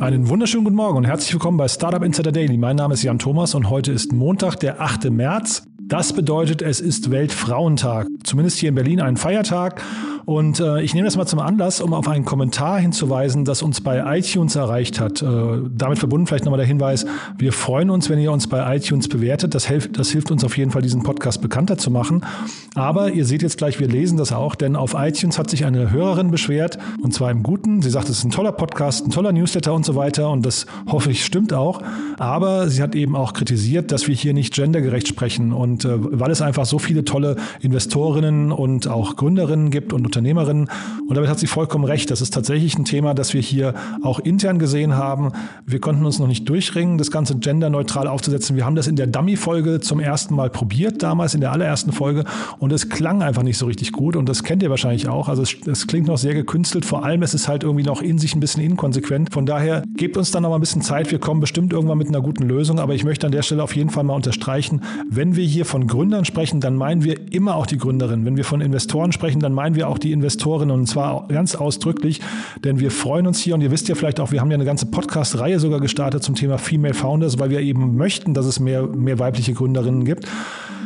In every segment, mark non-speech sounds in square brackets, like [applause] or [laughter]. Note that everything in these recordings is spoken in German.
Einen wunderschönen guten Morgen und herzlich willkommen bei Startup Insider Daily. Mein Name ist Jan Thomas und heute ist Montag, der 8. März. Das bedeutet, es ist Weltfrauentag. Zumindest hier in Berlin ein Feiertag. Und äh, ich nehme das mal zum Anlass, um auf einen Kommentar hinzuweisen, das uns bei iTunes erreicht hat. Äh, damit verbunden vielleicht nochmal der Hinweis, wir freuen uns, wenn ihr uns bei iTunes bewertet. Das, helft, das hilft uns auf jeden Fall, diesen Podcast bekannter zu machen. Aber ihr seht jetzt gleich, wir lesen das auch, denn auf iTunes hat sich eine Hörerin beschwert, und zwar im Guten. Sie sagt, es ist ein toller Podcast, ein toller Newsletter und so weiter. Und das hoffe ich stimmt auch. Aber sie hat eben auch kritisiert, dass wir hier nicht gendergerecht sprechen. Und äh, weil es einfach so viele tolle Investorinnen und auch Gründerinnen gibt und Unternehmerinnen. Und damit hat sie vollkommen recht. Das ist tatsächlich ein Thema, das wir hier auch intern gesehen haben. Wir konnten uns noch nicht durchringen, das Ganze genderneutral aufzusetzen. Wir haben das in der Dummy-Folge zum ersten Mal probiert, damals in der allerersten Folge. Und es klang einfach nicht so richtig gut. Und das kennt ihr wahrscheinlich auch. Also es, es klingt noch sehr gekünstelt. Vor allem ist es halt irgendwie noch in sich ein bisschen inkonsequent. Von daher gebt uns dann noch mal ein bisschen Zeit. Wir kommen bestimmt irgendwann mit einer guten Lösung. Aber ich möchte an der Stelle auf jeden Fall mal unterstreichen, wenn wir hier von Gründern sprechen, dann meinen wir immer auch die Gründerin. Wenn wir von Investoren sprechen, dann meinen wir auch die Investorinnen und zwar ganz ausdrücklich, denn wir freuen uns hier und ihr wisst ja vielleicht auch, wir haben ja eine ganze Podcast-Reihe sogar gestartet zum Thema Female Founders, weil wir eben möchten, dass es mehr, mehr weibliche Gründerinnen gibt.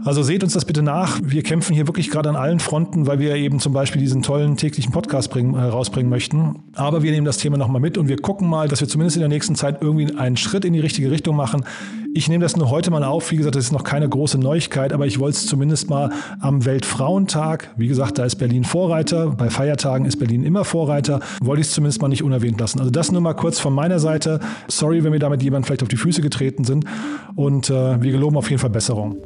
Also seht uns das bitte nach. Wir kämpfen hier wirklich gerade an allen Fronten, weil wir eben zum Beispiel diesen tollen täglichen Podcast bringen, äh, rausbringen möchten. Aber wir nehmen das Thema nochmal mit und wir gucken mal, dass wir zumindest in der nächsten Zeit irgendwie einen Schritt in die richtige Richtung machen. Ich nehme das nur heute mal auf. Wie gesagt, das ist noch keine große Neuigkeit, aber ich wollte es zumindest mal am Weltfrauentag, wie gesagt, da ist Berlin Vorreiter. Bei Feiertagen ist Berlin immer Vorreiter. Wollte ich es zumindest mal nicht unerwähnt lassen. Also das nur mal kurz von meiner Seite. Sorry, wenn wir damit jemand vielleicht auf die Füße getreten sind. Und äh, wir geloben auf jeden Fall Besserung.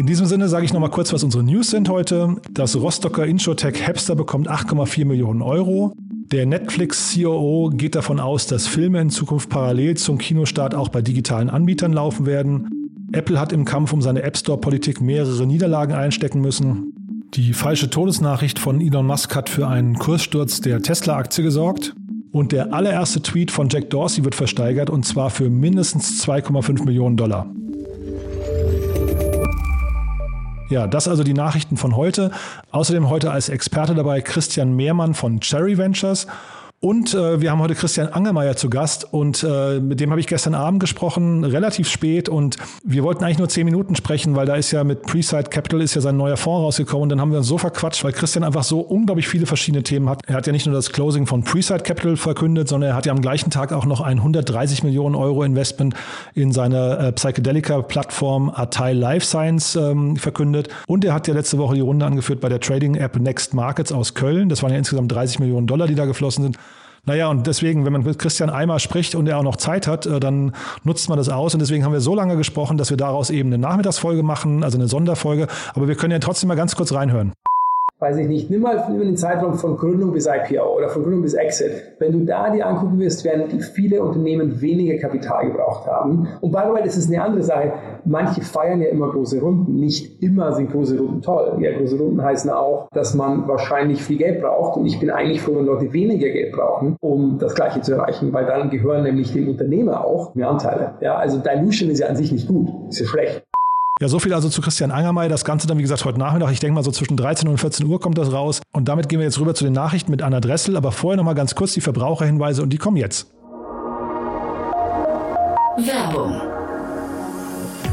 In diesem Sinne sage ich noch mal kurz, was unsere News sind heute. Das Rostocker Insurtech Hepster bekommt 8,4 Millionen Euro. Der Netflix-COO geht davon aus, dass Filme in Zukunft parallel zum Kinostart auch bei digitalen Anbietern laufen werden. Apple hat im Kampf um seine App Store-Politik mehrere Niederlagen einstecken müssen. Die falsche Todesnachricht von Elon Musk hat für einen Kurssturz der Tesla-Aktie gesorgt. Und der allererste Tweet von Jack Dorsey wird versteigert und zwar für mindestens 2,5 Millionen Dollar. Ja, das also die Nachrichten von heute. Außerdem heute als Experte dabei Christian Mehrmann von Cherry Ventures und äh, wir haben heute Christian Angermeier zu Gast und äh, mit dem habe ich gestern Abend gesprochen, relativ spät und wir wollten eigentlich nur zehn Minuten sprechen, weil da ist ja mit Preside Capital ist ja sein neuer Fonds rausgekommen und dann haben wir uns so verquatscht, weil Christian einfach so unglaublich viele verschiedene Themen hat. Er hat ja nicht nur das Closing von Preside Capital verkündet, sondern er hat ja am gleichen Tag auch noch ein 130 Millionen Euro Investment in seine äh, Psychedelica-Plattform Atai Life Science ähm, verkündet und er hat ja letzte Woche die Runde angeführt bei der Trading-App Next Markets aus Köln. Das waren ja insgesamt 30 Millionen Dollar, die da geflossen sind. Naja, und deswegen, wenn man mit Christian einmal spricht und er auch noch Zeit hat, äh, dann nutzt man das aus. Und deswegen haben wir so lange gesprochen, dass wir daraus eben eine Nachmittagsfolge machen, also eine Sonderfolge. Aber wir können ja trotzdem mal ganz kurz reinhören weiß ich nicht, nimm mal den Zeitraum von Gründung bis IPO oder von Gründung bis Exit. Wenn du da dir angucken wirst, werden viele Unternehmen weniger Kapital gebraucht haben. Und by the way, das ist eine andere Sache. Manche feiern ja immer große Runden. Nicht immer sind große Runden toll. Ja, große Runden heißen auch, dass man wahrscheinlich viel Geld braucht. Und ich bin eigentlich froh, wenn Leute weniger Geld brauchen, um das Gleiche zu erreichen, weil dann gehören nämlich dem Unternehmer auch mehr Anteile. Ja, also Dilution ist ja an sich nicht gut. Ist ja schlecht. Ja, so viel also zu Christian Angermey. Das Ganze dann, wie gesagt, heute Nachmittag. Ich denke mal, so zwischen 13 und 14 Uhr kommt das raus. Und damit gehen wir jetzt rüber zu den Nachrichten mit Anna Dressel. Aber vorher nochmal ganz kurz die Verbraucherhinweise und die kommen jetzt. Werbung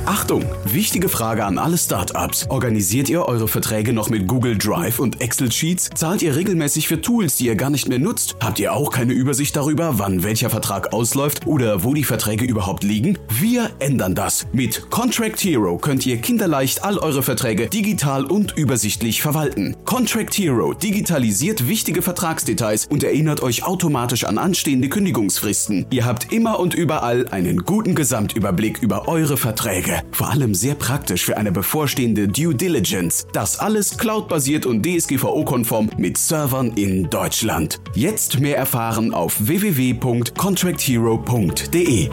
Achtung, wichtige Frage an alle Startups. Organisiert ihr eure Verträge noch mit Google Drive und Excel Sheets? Zahlt ihr regelmäßig für Tools, die ihr gar nicht mehr nutzt? Habt ihr auch keine Übersicht darüber, wann welcher Vertrag ausläuft oder wo die Verträge überhaupt liegen? Wir ändern das. Mit Contract Hero könnt ihr kinderleicht all eure Verträge digital und übersichtlich verwalten. Contract Hero digitalisiert wichtige Vertragsdetails und erinnert euch automatisch an anstehende Kündigungsfristen. Ihr habt immer und überall einen guten Gesamtüberblick über eure Verträge. Vor allem sehr praktisch für eine bevorstehende Due Diligence. Das alles cloudbasiert und DSGVO-konform mit Servern in Deutschland. Jetzt mehr erfahren auf www.contracthero.de.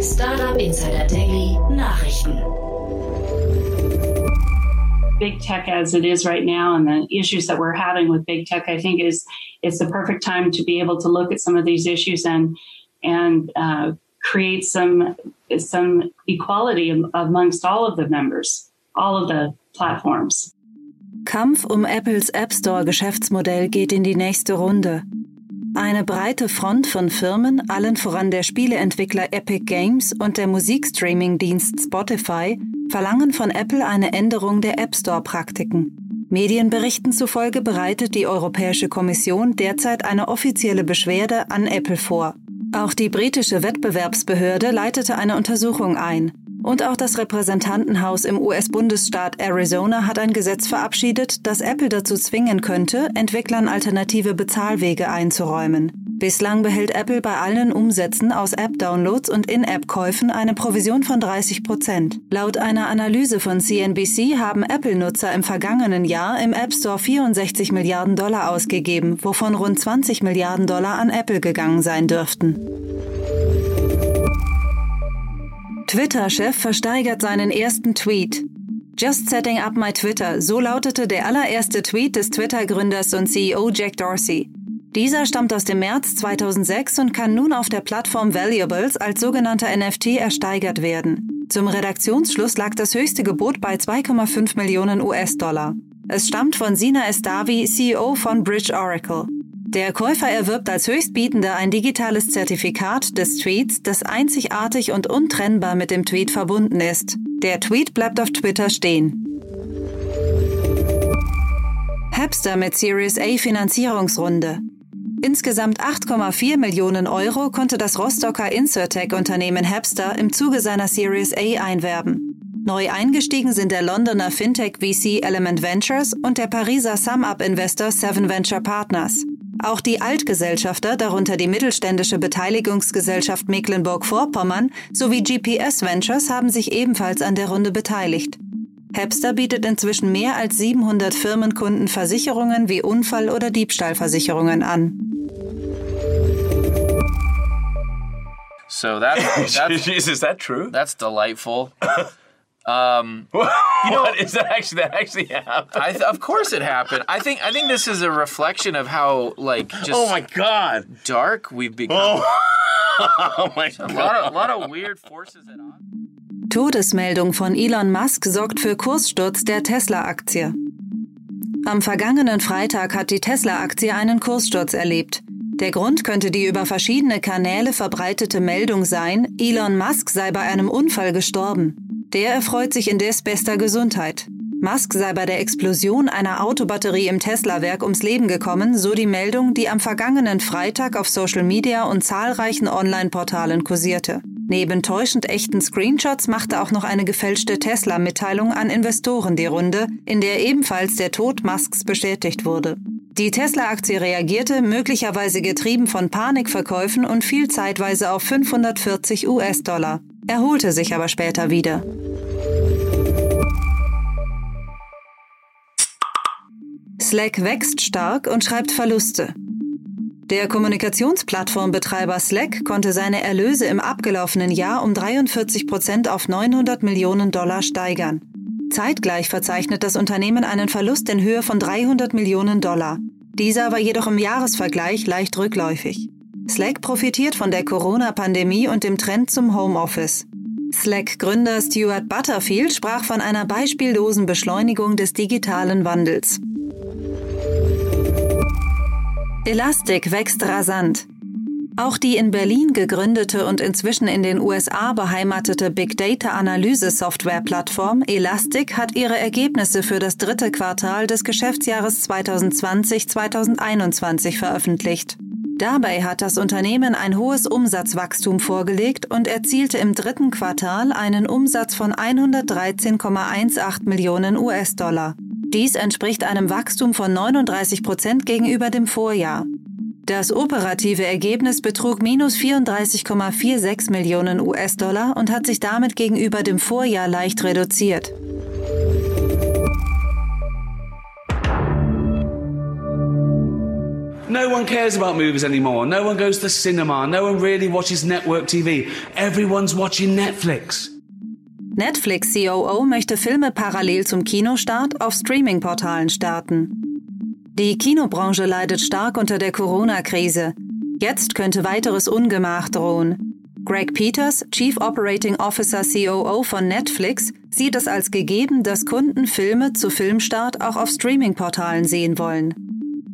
Startup Insider Daily Nachrichten. Big tech as it is right now and the issues that we're having with big tech, I think is it's the perfect time to be able to look at some of these issues and and uh, create some some equality amongst all of the members. all of the platforms. Kampf um Apples App Store Geschäftsmodell geht in die nächste Runde. Eine breite Front von Firmen, allen voran der Spieleentwickler Epic Games und der Musikstreaming-Dienst Spotify, verlangen von Apple eine Änderung der App Store-Praktiken. Medienberichten zufolge bereitet die Europäische Kommission derzeit eine offizielle Beschwerde an Apple vor. Auch die britische Wettbewerbsbehörde leitete eine Untersuchung ein. Und auch das Repräsentantenhaus im US-Bundesstaat Arizona hat ein Gesetz verabschiedet, das Apple dazu zwingen könnte, Entwicklern alternative Bezahlwege einzuräumen. Bislang behält Apple bei allen Umsätzen aus App-Downloads und In-App-Käufen eine Provision von 30 Prozent. Laut einer Analyse von CNBC haben Apple-Nutzer im vergangenen Jahr im App Store 64 Milliarden Dollar ausgegeben, wovon rund 20 Milliarden Dollar an Apple gegangen sein dürften. Twitter-Chef versteigert seinen ersten Tweet. Just setting up my Twitter, so lautete der allererste Tweet des Twitter-Gründers und CEO Jack Dorsey. Dieser stammt aus dem März 2006 und kann nun auf der Plattform Valuables als sogenannter NFT ersteigert werden. Zum Redaktionsschluss lag das höchste Gebot bei 2,5 Millionen US-Dollar. Es stammt von Sina Estavi, CEO von Bridge Oracle. Der Käufer erwirbt als Höchstbietender ein digitales Zertifikat des Tweets, das einzigartig und untrennbar mit dem Tweet verbunden ist. Der Tweet bleibt auf Twitter stehen. Hapster mit Series A Finanzierungsrunde. Insgesamt 8,4 Millionen Euro konnte das Rostocker Insurtech-Unternehmen Hapster im Zuge seiner Series A einwerben. Neu eingestiegen sind der Londoner Fintech VC Element Ventures und der Pariser Sum-Up-Investor Seven Venture Partners. Auch die Altgesellschafter, darunter die mittelständische Beteiligungsgesellschaft Mecklenburg-Vorpommern sowie GPS Ventures, haben sich ebenfalls an der Runde beteiligt. Hepster bietet inzwischen mehr als 700 Firmenkunden Versicherungen wie Unfall- oder Diebstahlversicherungen an. So that, [laughs] that's, is that true? that's delightful. [laughs] Um, [laughs] you know- what is that actually that actually happened? I th- of course it happened. I think I think this is a reflection of how like just oh my god! dark we've become. Oh, [laughs] oh my A god! lot of, a lot of weird forces at odds. Todesmeldung von Elon Musk sorgt für Kurssturz der Tesla-Aktie. Am vergangenen Freitag hat die Tesla-Aktie einen Kurssturz erlebt. Der Grund könnte die über verschiedene Kanäle verbreitete Meldung sein, Elon Musk sei bei einem Unfall gestorben. Der erfreut sich indes bester Gesundheit. Musk sei bei der Explosion einer Autobatterie im Tesla-Werk ums Leben gekommen, so die Meldung, die am vergangenen Freitag auf Social Media und zahlreichen Online-Portalen kursierte. Neben täuschend echten Screenshots machte auch noch eine gefälschte Tesla-Mitteilung an Investoren die Runde, in der ebenfalls der Tod Musks bestätigt wurde. Die Tesla-Aktie reagierte, möglicherweise getrieben von Panikverkäufen und fiel zeitweise auf 540 US-Dollar, erholte sich aber später wieder. Slack wächst stark und schreibt Verluste. Der Kommunikationsplattformbetreiber Slack konnte seine Erlöse im abgelaufenen Jahr um 43 Prozent auf 900 Millionen Dollar steigern. Zeitgleich verzeichnet das Unternehmen einen Verlust in Höhe von 300 Millionen Dollar. Dieser war jedoch im Jahresvergleich leicht rückläufig. Slack profitiert von der Corona-Pandemie und dem Trend zum Homeoffice. Slack-Gründer Stuart Butterfield sprach von einer beispiellosen Beschleunigung des digitalen Wandels. Elastic wächst rasant. Auch die in Berlin gegründete und inzwischen in den USA beheimatete Big Data Analyse Software Plattform Elastic hat ihre Ergebnisse für das dritte Quartal des Geschäftsjahres 2020-2021 veröffentlicht. Dabei hat das Unternehmen ein hohes Umsatzwachstum vorgelegt und erzielte im dritten Quartal einen Umsatz von 113,18 Millionen US-Dollar. Dies entspricht einem Wachstum von 39 Prozent gegenüber dem Vorjahr. Das operative Ergebnis betrug minus 34,46 Millionen US-Dollar und hat sich damit gegenüber dem Vorjahr leicht reduziert. No one cares about movies anymore. No one goes to cinema. No one really watches network TV. Everyone's watching Netflix. Netflix COO möchte Filme parallel zum Kinostart auf Streaming-Portalen starten. Die Kinobranche leidet stark unter der Corona-Krise. Jetzt könnte weiteres Ungemach drohen. Greg Peters, Chief Operating Officer COO von Netflix, sieht es als gegeben, dass Kunden Filme zu Filmstart auch auf Streaming-Portalen sehen wollen.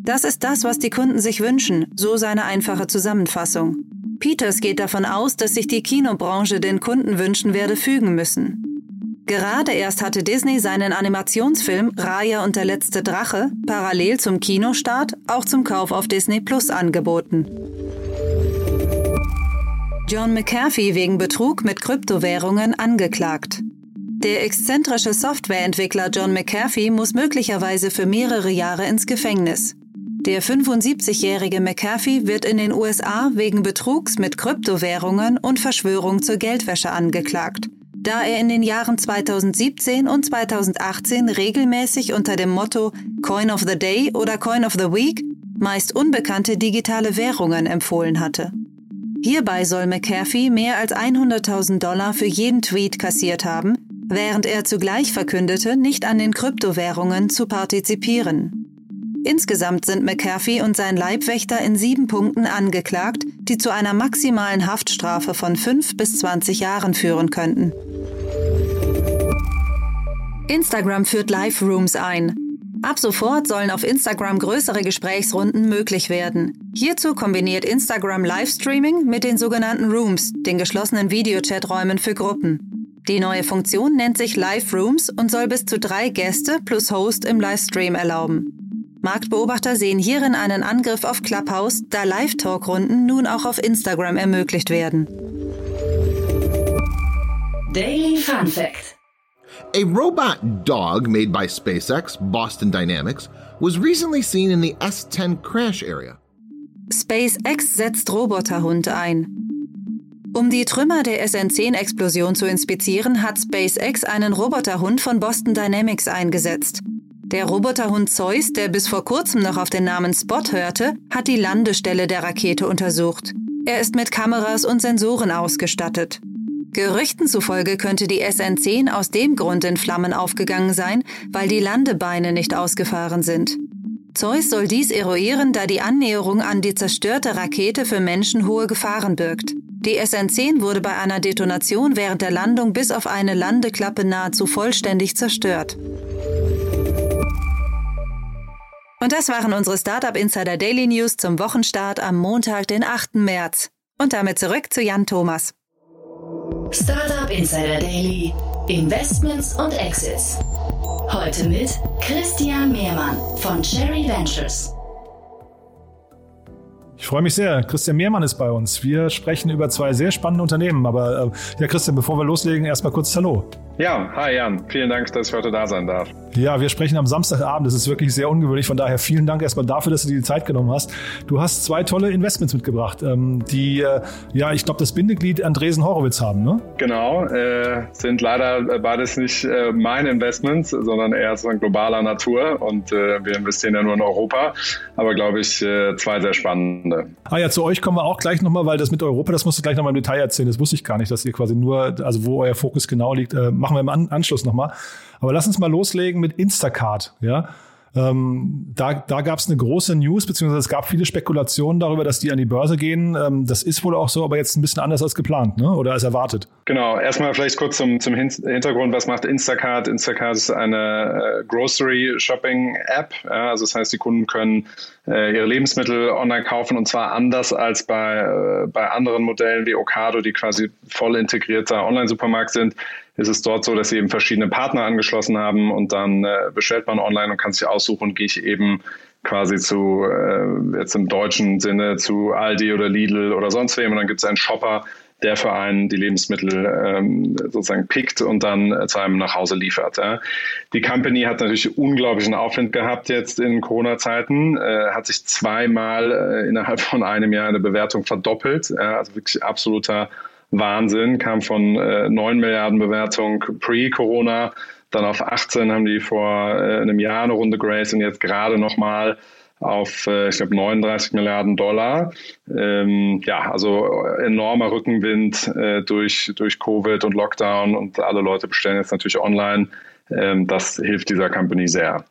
Das ist das, was die Kunden sich wünschen, so seine einfache Zusammenfassung. Peters geht davon aus, dass sich die Kinobranche den Kundenwünschen werde fügen müssen. Gerade erst hatte Disney seinen Animationsfilm Raya und der letzte Drache parallel zum Kinostart auch zum Kauf auf Disney Plus angeboten. John McAfee wegen Betrug mit Kryptowährungen angeklagt. Der exzentrische Softwareentwickler John McAfee muss möglicherweise für mehrere Jahre ins Gefängnis. Der 75-jährige McAfee wird in den USA wegen Betrugs mit Kryptowährungen und Verschwörung zur Geldwäsche angeklagt, da er in den Jahren 2017 und 2018 regelmäßig unter dem Motto Coin of the Day oder Coin of the Week meist unbekannte digitale Währungen empfohlen hatte. Hierbei soll McAfee mehr als 100.000 Dollar für jeden Tweet kassiert haben, während er zugleich verkündete, nicht an den Kryptowährungen zu partizipieren. Insgesamt sind McAfee und sein Leibwächter in sieben Punkten angeklagt, die zu einer maximalen Haftstrafe von fünf bis 20 Jahren führen könnten. Instagram führt Live Rooms ein. Ab sofort sollen auf Instagram größere Gesprächsrunden möglich werden. Hierzu kombiniert Instagram Livestreaming mit den sogenannten Rooms, den geschlossenen Videochaträumen für Gruppen. Die neue Funktion nennt sich Live Rooms und soll bis zu drei Gäste plus Host im Livestream erlauben. Marktbeobachter sehen hierin einen Angriff auf Clubhouse, da Live-Talk-Runden nun auch auf Instagram ermöglicht werden. Daily Fun Fact A robot dog made by SpaceX, Boston Dynamics, was recently seen in the S10 crash area. SpaceX setzt Roboterhund ein. Um die Trümmer der SN10-Explosion zu inspizieren, hat SpaceX einen Roboterhund von Boston Dynamics eingesetzt. Der Roboterhund Zeus, der bis vor kurzem noch auf den Namen Spot hörte, hat die Landestelle der Rakete untersucht. Er ist mit Kameras und Sensoren ausgestattet. Gerüchten zufolge könnte die SN10 aus dem Grund in Flammen aufgegangen sein, weil die Landebeine nicht ausgefahren sind. Zeus soll dies eruieren, da die Annäherung an die zerstörte Rakete für Menschen hohe Gefahren birgt. Die SN10 wurde bei einer Detonation während der Landung bis auf eine Landeklappe nahezu vollständig zerstört. Und das waren unsere Startup Insider Daily News zum Wochenstart am Montag, den 8. März. Und damit zurück zu Jan Thomas. Startup Insider Daily, Investments und Exits. Heute mit Christian Mehrmann von Cherry Ventures. Ich freue mich sehr. Christian Mehrmann ist bei uns. Wir sprechen über zwei sehr spannende Unternehmen. Aber äh, ja, Christian, bevor wir loslegen, erstmal kurz Hallo. Ja, hi Jan. Vielen Dank, dass ich heute da sein darf. Ja, wir sprechen am Samstagabend. Das ist wirklich sehr ungewöhnlich. Von daher vielen Dank erstmal dafür, dass du dir die Zeit genommen hast. Du hast zwei tolle Investments mitgebracht, ähm, die, äh, ja, ich glaube, das Bindeglied Andresen Horowitz haben, ne? Genau. Äh, sind leider beides nicht äh, meine Investments, sondern eher so globaler Natur. Und äh, wir investieren ja nur in Europa. Aber glaube ich, äh, zwei sehr spannende. Ah ja, zu euch kommen wir auch gleich nochmal, weil das mit Europa, das musst du gleich nochmal im Detail erzählen. Das wusste ich gar nicht, dass ihr quasi nur, also wo euer Fokus genau liegt, äh, machen wir im An Anschluss nochmal. Aber lass uns mal loslegen mit Instacart, ja. Ähm, da da gab es eine große News, beziehungsweise es gab viele Spekulationen darüber, dass die an die Börse gehen. Ähm, das ist wohl auch so, aber jetzt ein bisschen anders als geplant, ne? oder als erwartet. Genau, erstmal vielleicht kurz zum, zum Hintergrund, was macht Instacart? Instacart ist eine äh, Grocery Shopping App, ja, also das heißt, die Kunden können äh, ihre Lebensmittel online kaufen und zwar anders als bei, äh, bei anderen Modellen wie Ocado, die quasi voll integrierter Online-Supermarkt sind ist es dort so, dass sie eben verschiedene Partner angeschlossen haben und dann äh, bestellt man online und kann sich aussuchen, gehe ich eben quasi zu, äh, jetzt im deutschen Sinne, zu Aldi oder Lidl oder sonst wem und dann gibt es einen Shopper, der für einen die Lebensmittel ähm, sozusagen pickt und dann äh, zu einem nach Hause liefert. Ja. Die Company hat natürlich unglaublichen Aufwind gehabt jetzt in Corona-Zeiten, äh, hat sich zweimal äh, innerhalb von einem Jahr eine Bewertung verdoppelt, also wirklich absoluter Wahnsinn, kam von äh, 9 Milliarden Bewertung pre-Corona, dann auf 18 haben die vor äh, einem Jahr eine Runde Grace und jetzt gerade nochmal auf, äh, ich glaube, 39 Milliarden Dollar. Ähm, ja, also enormer Rückenwind äh, durch, durch Covid und Lockdown und alle Leute bestellen jetzt natürlich online. Ähm, das hilft dieser Company sehr.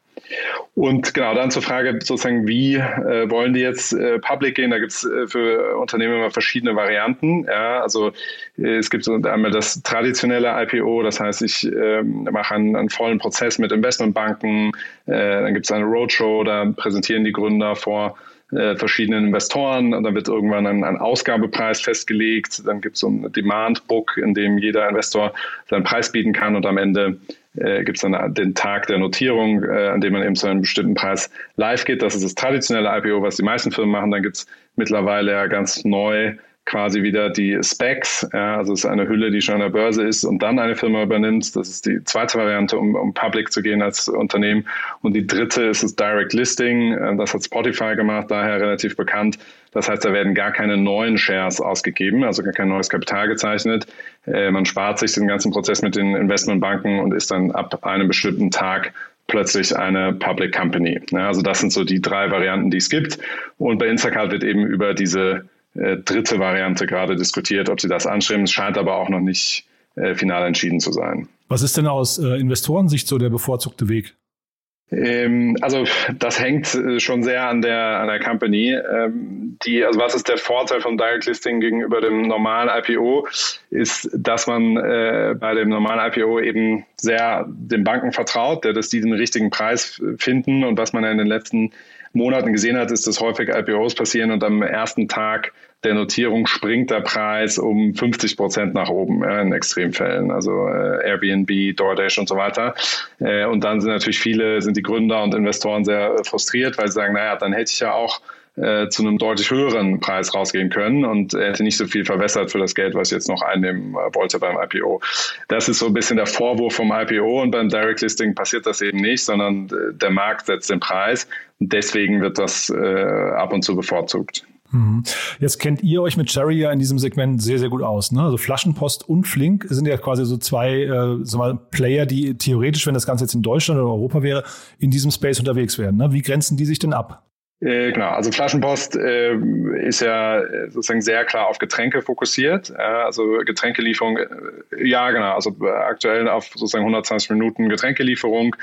Und genau, dann zur Frage sozusagen, wie äh, wollen die jetzt äh, public gehen? Da gibt es äh, für Unternehmen immer verschiedene Varianten. Ja, also äh, es gibt einmal das traditionelle IPO, das heißt, ich ähm, mache einen, einen, vollen Prozess mit Investmentbanken, äh, dann gibt es eine Roadshow, da präsentieren die Gründer vor äh, verschiedenen Investoren und dann wird irgendwann ein, ein Ausgabepreis festgelegt, dann gibt es so ein Demand-Book, in dem jeder Investor seinen Preis bieten kann und am Ende äh, gibt es dann den Tag der Notierung, äh, an dem man eben zu einem bestimmten Preis live geht. Das ist das traditionelle IPO, was die meisten Firmen machen. Dann gibt es mittlerweile ja ganz neu quasi wieder die Specs, ja, also es ist eine Hülle, die schon an der Börse ist und dann eine Firma übernimmt. Das ist die zweite Variante, um, um public zu gehen als Unternehmen. Und die dritte ist das Direct Listing. Äh, das hat Spotify gemacht, daher relativ bekannt. Das heißt, da werden gar keine neuen Shares ausgegeben, also gar kein neues Kapital gezeichnet. Äh, man spart sich den ganzen Prozess mit den Investmentbanken und ist dann ab einem bestimmten Tag plötzlich eine Public Company. Ja, also das sind so die drei Varianten, die es gibt. Und bei Instacart wird eben über diese äh, dritte Variante gerade diskutiert, ob sie das anstreben. Es scheint aber auch noch nicht äh, final entschieden zu sein. Was ist denn aus äh, Investorensicht so der bevorzugte Weg? Ähm, also das hängt äh, schon sehr an der an der Company. Ähm, die, also was ist der Vorteil vom Direct Listing gegenüber dem normalen IPO? Ist, dass man äh, bei dem normalen IPO eben sehr den Banken vertraut, dass die den richtigen Preis finden und was man ja in den letzten Monaten gesehen hat, ist, dass häufig IPOs passieren und am ersten Tag der Notierung springt der Preis um 50 Prozent nach oben ja, in Extremfällen, also äh, Airbnb, DoorDash und so weiter. Äh, und dann sind natürlich viele, sind die Gründer und Investoren sehr frustriert, weil sie sagen, naja, dann hätte ich ja auch äh, zu einem deutlich höheren Preis rausgehen können und er hätte nicht so viel verwässert für das Geld, was ich jetzt noch einnehmen äh, wollte beim IPO. Das ist so ein bisschen der Vorwurf vom IPO und beim Direct Listing passiert das eben nicht, sondern äh, der Markt setzt den Preis und deswegen wird das äh, ab und zu bevorzugt. Mhm. Jetzt kennt ihr euch mit Cherry ja in diesem Segment sehr, sehr gut aus. Ne? Also Flaschenpost und Flink sind ja quasi so zwei äh, so mal Player, die theoretisch, wenn das Ganze jetzt in Deutschland oder Europa wäre, in diesem Space unterwegs wären. Ne? Wie grenzen die sich denn ab? Äh, genau, also Flaschenpost äh, ist ja sozusagen sehr klar auf Getränke fokussiert. Äh, also Getränkelieferung, äh, ja genau, also aktuell auf sozusagen 120 Minuten Getränkelieferung.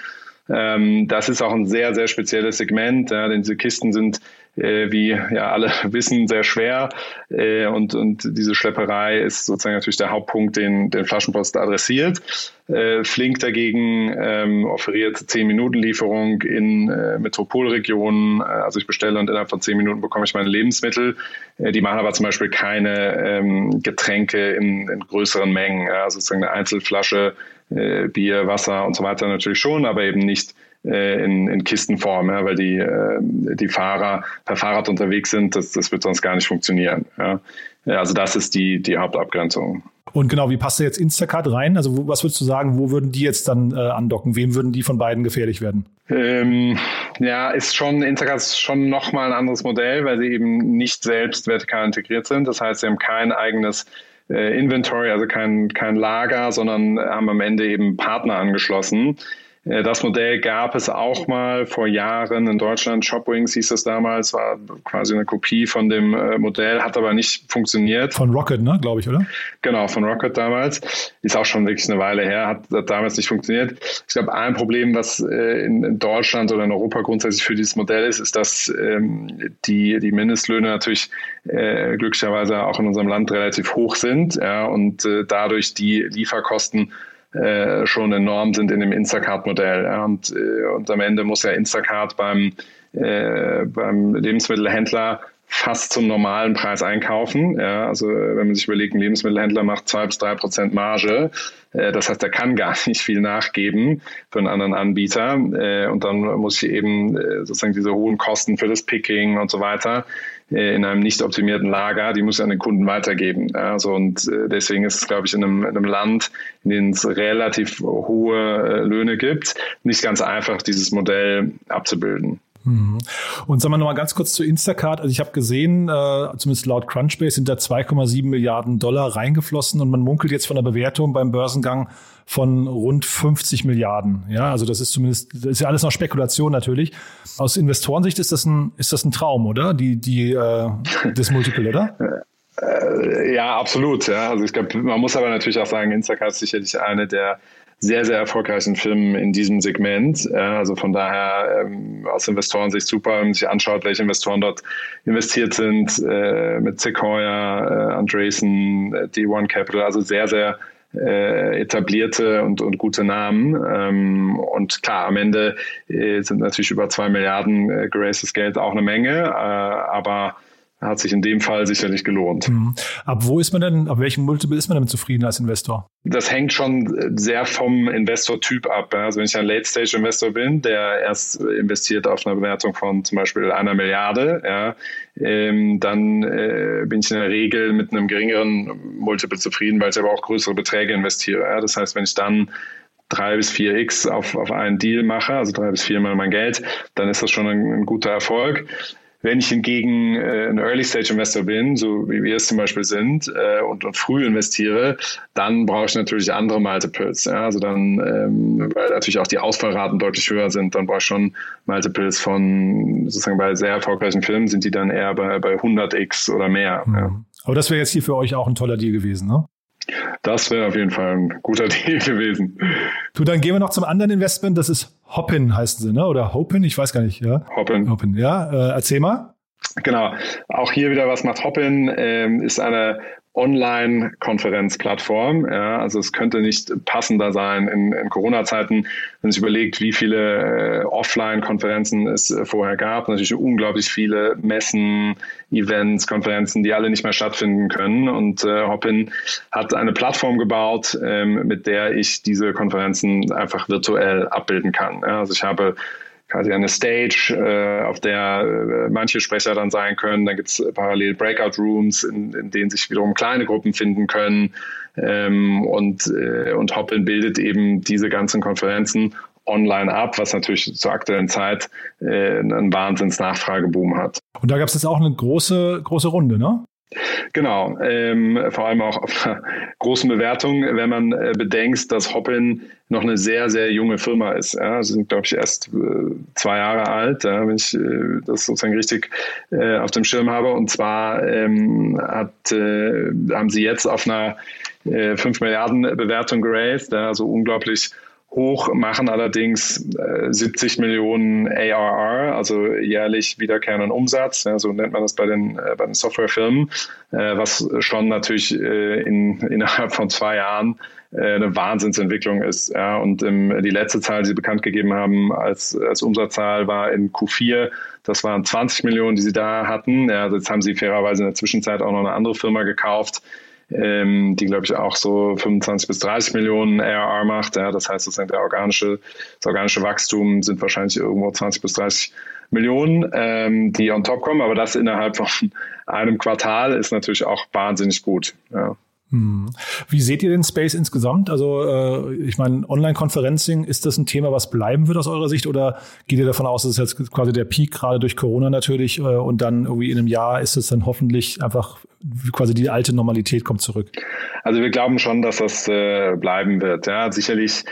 Ähm, das ist auch ein sehr, sehr spezielles Segment, ja, denn diese Kisten sind äh, wie ja alle [laughs] wissen, sehr schwer. Äh, und, und diese Schlepperei ist sozusagen natürlich der Hauptpunkt, den, den Flaschenpost adressiert. Äh, Flink dagegen ähm, offeriert 10-Minuten-Lieferung in äh, Metropolregionen. Äh, also ich bestelle und innerhalb von 10 Minuten bekomme ich meine Lebensmittel. Äh, die machen aber zum Beispiel keine ähm, Getränke in, in größeren Mengen. Also sozusagen eine Einzelflasche äh, Bier, Wasser und so weiter natürlich schon, aber eben nicht in, in Kistenform, ja, weil die, äh, die Fahrer per Fahrrad unterwegs sind, das, das wird sonst gar nicht funktionieren. Ja. Also das ist die, die Hauptabgrenzung. Und genau, wie passt da jetzt Instacart rein? Also was würdest du sagen, wo würden die jetzt dann äh, andocken? Wem würden die von beiden gefährlich werden? Ähm, ja, ist schon, Instacart ist schon nochmal ein anderes Modell, weil sie eben nicht selbst vertikal integriert sind. Das heißt, sie haben kein eigenes äh, Inventory, also kein, kein Lager, sondern haben am Ende eben Partner angeschlossen. Äh, das Modell gab es auch mal vor Jahren in Deutschland. Shopwings hieß das damals, war quasi eine Kopie von dem äh, Modell, hat aber nicht funktioniert. Von Rocket, ne, glaube ich, oder? Genau, von Rocket damals. Ist auch schon wirklich eine Weile her, hat, hat damals nicht funktioniert. Ich glaube, ein Problem, was äh, in, Deutschland oder in Europa grundsätzlich für dieses Modell ist, ist, dass ähm, die, die Mindestlöhne natürlich äh, glücklicherweise auch in unserem Land relativ hoch sind ja, und äh, dadurch die Lieferkosten äh, schon enorm sind in dem Instacart-Modell. Ja. Und, äh, und am Ende muss ja Instacart beim, äh, beim Lebensmittelhändler fast zum normalen Preis einkaufen. Ja, also wenn man sich überlegt, ein Lebensmittelhändler macht zwei bis drei Prozent Marge. Äh, das heißt, er kann gar [laughs] nicht viel nachgeben für einen anderen Anbieter. Äh, und dann muss ich eben äh, sozusagen diese hohen Kosten für das Picking und so weiter in einem nicht optimierten Lager, die muss an den Kunden weitergeben. Also und deswegen ist es, glaube ich, in einem, in einem Land, in dem es relativ hohe Löhne gibt, nicht ganz einfach, dieses Modell abzubilden. Mhm. Und sagen wir nochmal ganz kurz zu Instacart. Also ich habe gesehen, äh, zumindest laut Crunchbase sind da 2,7 Milliarden Dollar reingeflossen und man munkelt jetzt von der Bewertung beim Börsengang von rund 50 Milliarden. Ja, also das ist zumindest, das ist ja alles noch Spekulation natürlich. Aus Investorensicht ist das ein, ist das ein Traum, oder? Die, die, äh, das Multiple, oder? [laughs] Äh, ja, absolut. Ja. Also ich glaube, man muss aber natürlich auch sagen, Instacart ist sicherlich eine der sehr, sehr erfolgreichen Firmen in diesem Segment. Also von daher ähm, aus Investorensicht super, wenn man sich anschaut, welche Investoren dort investiert sind, äh, mit Sequoia, äh, Andreessen, äh, D1 Capital, also sehr, sehr äh, etablierte und, und gute Namen. Ähm, und klar, am Ende äh, sind natürlich über zwei Milliarden äh, geracedes Geld auch eine Menge, äh, aber hat sich in dem Fall sicherlich gelohnt. Mhm. Ab wo ist man denn, ab welchem Multiple ist man denn zufrieden als Investor? Das hängt schon sehr vom Investortyp ab. Also wenn ich ein Late-Stage-Investor bin, der erst investiert auf eine Bewertung von zum Beispiel einer Milliarde, ja, ähm, dann äh, bin ich in der Regel mit einem geringeren Multiple zufrieden, weil ich aber auch größere Beträge investiere. Ja. Das heißt, wenn ich dann drei bis vier X auf, auf einen Deal mache, also drei bis viermal mein Geld, dann ist das schon ein, ein guter Erfolg. Wenn ich hingegen äh, ein Early-Stage-Investor bin, so wie wir es zum Beispiel sind, äh, und, und früh investiere, dann brauche ich natürlich andere Multiples. Ja? Also dann, ähm, weil natürlich auch die Ausfallraten deutlich höher sind, dann brauche ich schon Multiples von, sozusagen bei sehr erfolgreichen Filmen sind die dann eher bei, bei 100x oder mehr. Mhm. Ja. Aber das wäre jetzt hier für euch auch ein toller Deal gewesen, ne? Das wäre auf jeden Fall ein guter [laughs] Deal gewesen. Du, dann gehen wir noch zum anderen Investment. Das ist Hoppin, heißen sie, ne? Oder Hopin? Ich weiß gar nicht, ja. Hoppin. Hoppin, ja. Äh, erzähl mal. Genau. Auch hier wieder, was macht Hoppin? Ähm, ist eine Online-Konferenzplattform. Ja, also es könnte nicht passender sein in, in Corona-Zeiten, wenn sich überlegt, wie viele äh, Offline-Konferenzen es äh, vorher gab. Natürlich unglaublich viele Messen, Events, Konferenzen, die alle nicht mehr stattfinden können. Und äh, Hopin hat eine Plattform gebaut, ähm, mit der ich diese Konferenzen einfach virtuell abbilden kann. Ja, also ich habe quasi eine Stage, äh, auf der äh, manche Sprecher dann sein können. Dann gibt es parallel Breakout Rooms, in, in, denen sich wiederum kleine Gruppen finden können. Ähm, und, äh, und Hoppin bildet eben diese ganzen Konferenzen online ab, was natürlich zur aktuellen Zeit äh, einen Wahnsinns-Nachfrageboom hat. Und da gab es jetzt auch eine große, große Runde, ne? Genau, ähm, vor allem auch auf einer großen Bewertung, wenn man äh, bedenkt, dass Hoppin noch eine sehr, sehr junge Firma ist. Ja, sie sind, glaube ich, erst äh, zwei Jahre alt, ja, wenn ich äh, das sozusagen richtig äh, auf dem Schirm habe. Und zwar ähm, hat, äh, haben sie jetzt auf einer 5 äh, Milliarden Bewertung geraced, ja, also unglaublich hoch, machen allerdings äh, 70 Millionen ARR, also jährlich wiederkehrenden Umsatz, ja, so nennt man das bei den, äh, bei den Softwarefirmen, äh, was schon natürlich äh, in, [laughs] innerhalb von zwei Jahren äh, eine Wahnsinnsentwicklung ist. Ja. Und ähm, die letzte Zahl, die sie bekannt gegeben haben als, als Umsatzzahl, war in Q4. Das waren 20 Millionen, die sie da hatten. Ja, jetzt haben sie fairerweise in der Zwischenzeit auch noch eine andere Firma gekauft, ähm, die, glaube ich, auch so 25 bis 30 Millionen ARR macht. Ja, das heißt, sozusagen der organische, das organische Wachstum sind wahrscheinlich irgendwo 20 bis 30 Millionen, ähm, die on top kommen. Aber das innerhalb von [laughs] einem Quartal ist natürlich auch wahnsinnig gut. Ja. Hm. Wie seht ihr den Space insgesamt? Also äh, ich meine, Online-Conferencing, ist das ein Thema, was bleiben wird aus eurer Sicht oder geht ihr davon aus, dass es jetzt quasi der Peak gerade durch Corona natürlich äh, und dann irgendwie in einem Jahr ist es dann hoffentlich einfach quasi die alte Normalität kommt zurück? Also wir glauben schon, dass das äh, bleiben wird. Ja, sicherlich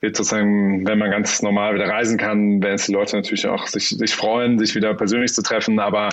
wird sozusagen, wenn man ganz normal wieder reisen kann, werden es die Leute natürlich auch sich, sich freuen, sich wieder persönlich zu treffen. Aber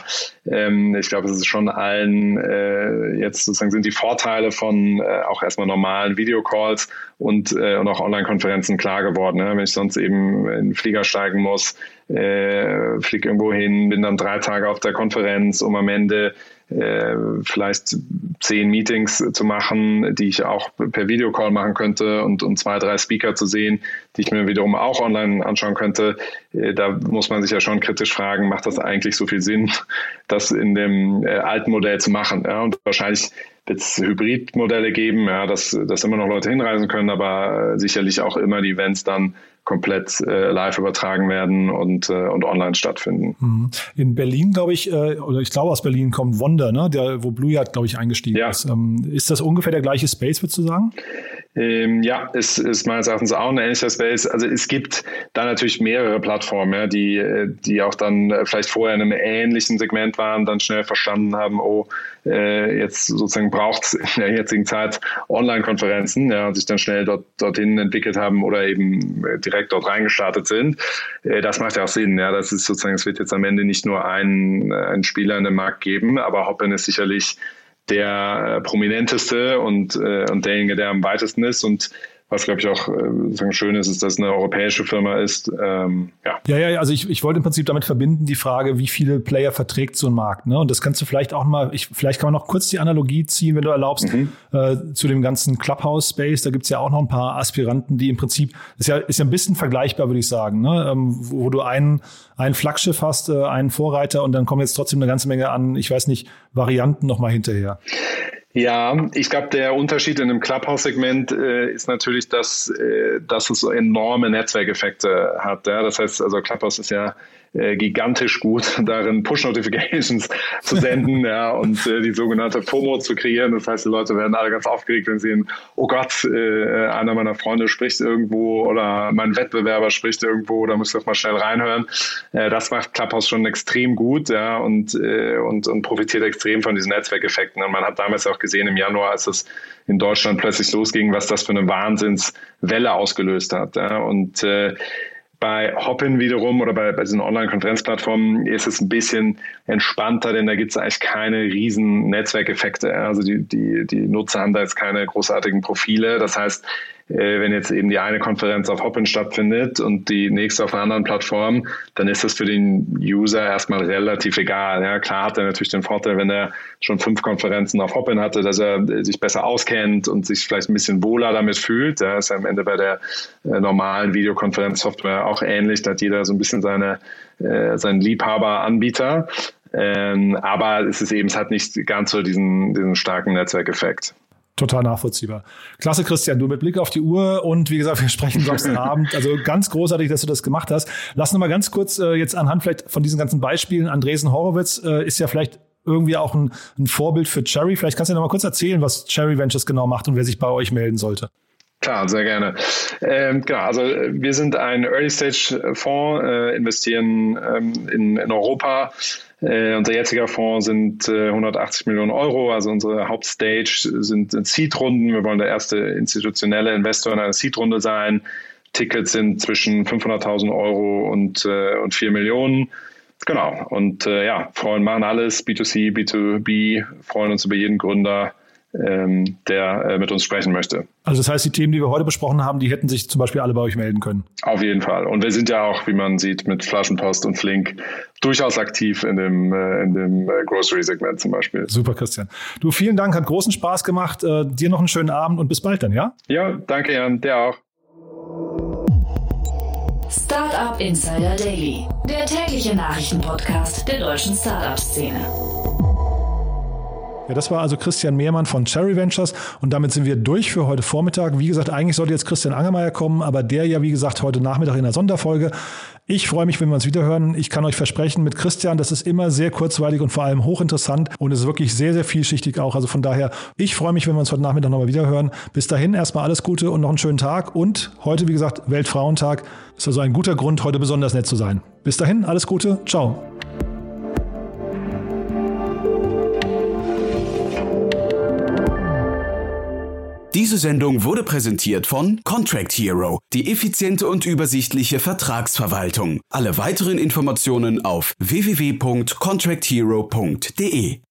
ähm, ich glaube, es ist schon allen äh, jetzt sozusagen sind die Vorteile von äh, auch erstmal normalen Videocalls und, äh, und auch Online-Konferenzen klar geworden. Ne? Wenn ich sonst eben in den Flieger steigen muss, äh, fliege irgendwo hin, bin dann drei Tage auf der Konferenz, um am Ende äh, vielleicht zehn Meetings zu machen, die ich auch per Videocall machen könnte und, und zwei, drei Speaker zu sehen, die ich mir wiederum auch online anschauen könnte. Äh, da muss man sich ja schon kritisch fragen, macht das eigentlich so viel Sinn, [laughs] das in dem äh, alten Modell zu machen? Ja? Und wahrscheinlich wird es Hybridmodelle geben, ja, dass, dass immer noch Leute hinreisen können, aber äh, sicherlich auch immer die Events dann komplett äh, live übertragen werden und, äh, und online stattfinden. Mhm. In Berlin, glaube ich, äh, oder ich glaube aus Berlin kommt Wonder, ne? der, wo Blue Yard, glaube ich, eingestiegen ja. ist. Ähm, ist das ungefähr der gleiche Space, würdest du sagen? Ähm, ja, ist, ist meines Erachtens auch ein ähnlicher Space. Also es gibt da natürlich mehrere Plattformen, ja, die, die auch dann vielleicht vorher in einem ähnlichen Segment waren, dann schnell verstanden haben, oh, äh, jetzt sozusagen braucht es [laughs] in der jetzigen Zeit Online-Konferenzen, ja, und sich dann schnell dort, dorthin entwickelt haben oder eben direkt dort reingestartet sind. Äh, das macht ja auch Sinn. Ja, das ist sozusagen, es wird jetzt am Ende nicht nur einen, einen Spieler in dem Markt geben, aber Hoppen ist sicherlich der äh, prominenteste und, äh, und derjenige, der am weitesten ist. Und Was, glaube ich, auch äh, schön ist, ist, dass es eine europäische Firma ist. Ähm, ja. ja, ja, also ich, ich wollte im Prinzip damit verbinden, die Frage, wie viele Player verträgt so ein Markt. Ne? Und das kannst du vielleicht auch mal, ich, vielleicht kann man noch kurz die Analogie ziehen, wenn du erlaubst, mhm. äh, zu dem ganzen Clubhouse-Space. Da gibt's ja auch noch ein paar Aspiranten, die im Prinzip, ist ja, ist ja ein bisschen vergleichbar, würde ich sagen, ne? Ähm, wo, wo du einen, ein Flaggschiff hast, äh, einen Vorreiter und dann kommen jetzt trotzdem eine ganze Menge an, ich weiß nicht, Varianten nochmal hinterher. Ja, ich glaube, der Unterschied in dem Clubhouse-Segment äh, ist natürlich, dass, äh, dass es so enorme Netzwerkeffekte hat. Ja? Das heißt, also Clubhouse ist ja äh, gigantisch gut [laughs] darin, Push-Notifications zu senden ja, und äh, die sogenannte FOMO zu kreieren. Das heißt, die Leute werden alle ganz aufgeregt, wenn sie sehen, oh Gott, äh, einer meiner Freunde spricht irgendwo oder mein Wettbewerber spricht irgendwo, da muss ich doch mal schnell reinhören. Äh, das macht Clubhouse schon extrem gut ja, und, äh, und, und profitiert extrem von diesen Netzwerkeffekten. Und man hat damals auch gesehen im Januar, als es in Deutschland plötzlich losging, was das für eine Wahnsinnswelle ausgelöst hat. Ja. Und äh, bei Hopin wiederum oder bei, bei diesen Online-Konferenzplattformen ist es ein bisschen entspannter, denn da gibt es eigentlich keine riesen Netzwerkeffekte. Also die, die, die Nutzer haben da jetzt keine großartigen Profile. Das heißt, wenn jetzt eben die eine Konferenz auf Hopin stattfindet und die nächste auf einer anderen Plattform, dann ist das für den User erstmal relativ egal. Ja, klar hat er natürlich den Vorteil, wenn er schon fünf Konferenzen auf Hopin hatte, dass er sich besser auskennt und sich vielleicht ein bisschen wohler damit fühlt. Ja, ist ja am Ende bei der äh, normalen Videokonferenzsoftware auch ähnlich. Da hat jeder so ein bisschen seine, äh, seinen Liebhaber-Anbieter. Ähm, aber es ist eben, es hat nicht ganz so diesen, diesen starken Netzwerkeffekt. Total nachvollziehbar. Klasse, Christian, du mit Blick auf die Uhr und wie gesagt, wir sprechen Samstagabend. Also ganz großartig, dass du das gemacht hast. Lass noch mal ganz kurz äh, jetzt anhand vielleicht von diesen ganzen Beispielen. Andresen Horowitz äh, ist ja vielleicht irgendwie auch ein, ein Vorbild für Cherry. Vielleicht kannst du noch mal kurz erzählen, was Cherry Ventures genau macht und wer sich bei euch melden sollte. Klar, sehr gerne. Ähm, genau, also wir sind ein Early-Stage-Fonds, äh, investieren ähm, in, in Europa äh, unser jetziger Fonds sind äh, 180 Millionen Euro, also unsere Hauptstage sind, sind Seed-Runden. Wir wollen der erste institutionelle Investor in einer Seed-Runde sein. Tickets sind zwischen 500.000 Euro und, äh, und 4 Millionen. Genau. Und äh, ja, freuen, machen alles, B2C, B2B, freuen uns über jeden Gründer, ähm, der äh, mit uns sprechen möchte. Also das heißt, die Themen, die wir heute besprochen haben, die hätten sich zum Beispiel alle bei euch melden können. Auf jeden Fall. Und wir sind ja auch, wie man sieht, mit Flaschenpost und Flink durchaus aktiv in dem, äh, in dem äh, Grocery-Segment zum Beispiel. Super, Christian. Du, vielen Dank, hat großen Spaß gemacht. Äh, dir noch einen schönen Abend und bis bald dann, ja? Ja, danke Jan, der auch. Startup Insider Daily, der tägliche Nachrichtenpodcast der deutschen Startup-Szene. Ja, das war also Christian Mehrmann von Cherry Ventures und damit sind wir durch für heute Vormittag. Wie gesagt, eigentlich sollte jetzt Christian Angermeier kommen, aber der ja, wie gesagt, heute Nachmittag in der Sonderfolge. Ich freue mich, wenn wir uns wiederhören. Ich kann euch versprechen, mit Christian, das ist immer sehr kurzweilig und vor allem hochinteressant und es ist wirklich sehr, sehr vielschichtig auch. Also von daher, ich freue mich, wenn wir uns heute Nachmittag nochmal wiederhören. Bis dahin erstmal alles Gute und noch einen schönen Tag und heute, wie gesagt, Weltfrauentag. Ist also ein guter Grund, heute besonders nett zu sein. Bis dahin, alles Gute. Ciao. Diese Sendung wurde präsentiert von Contract Hero, die effiziente und übersichtliche Vertragsverwaltung. Alle weiteren Informationen auf www.contracthero.de.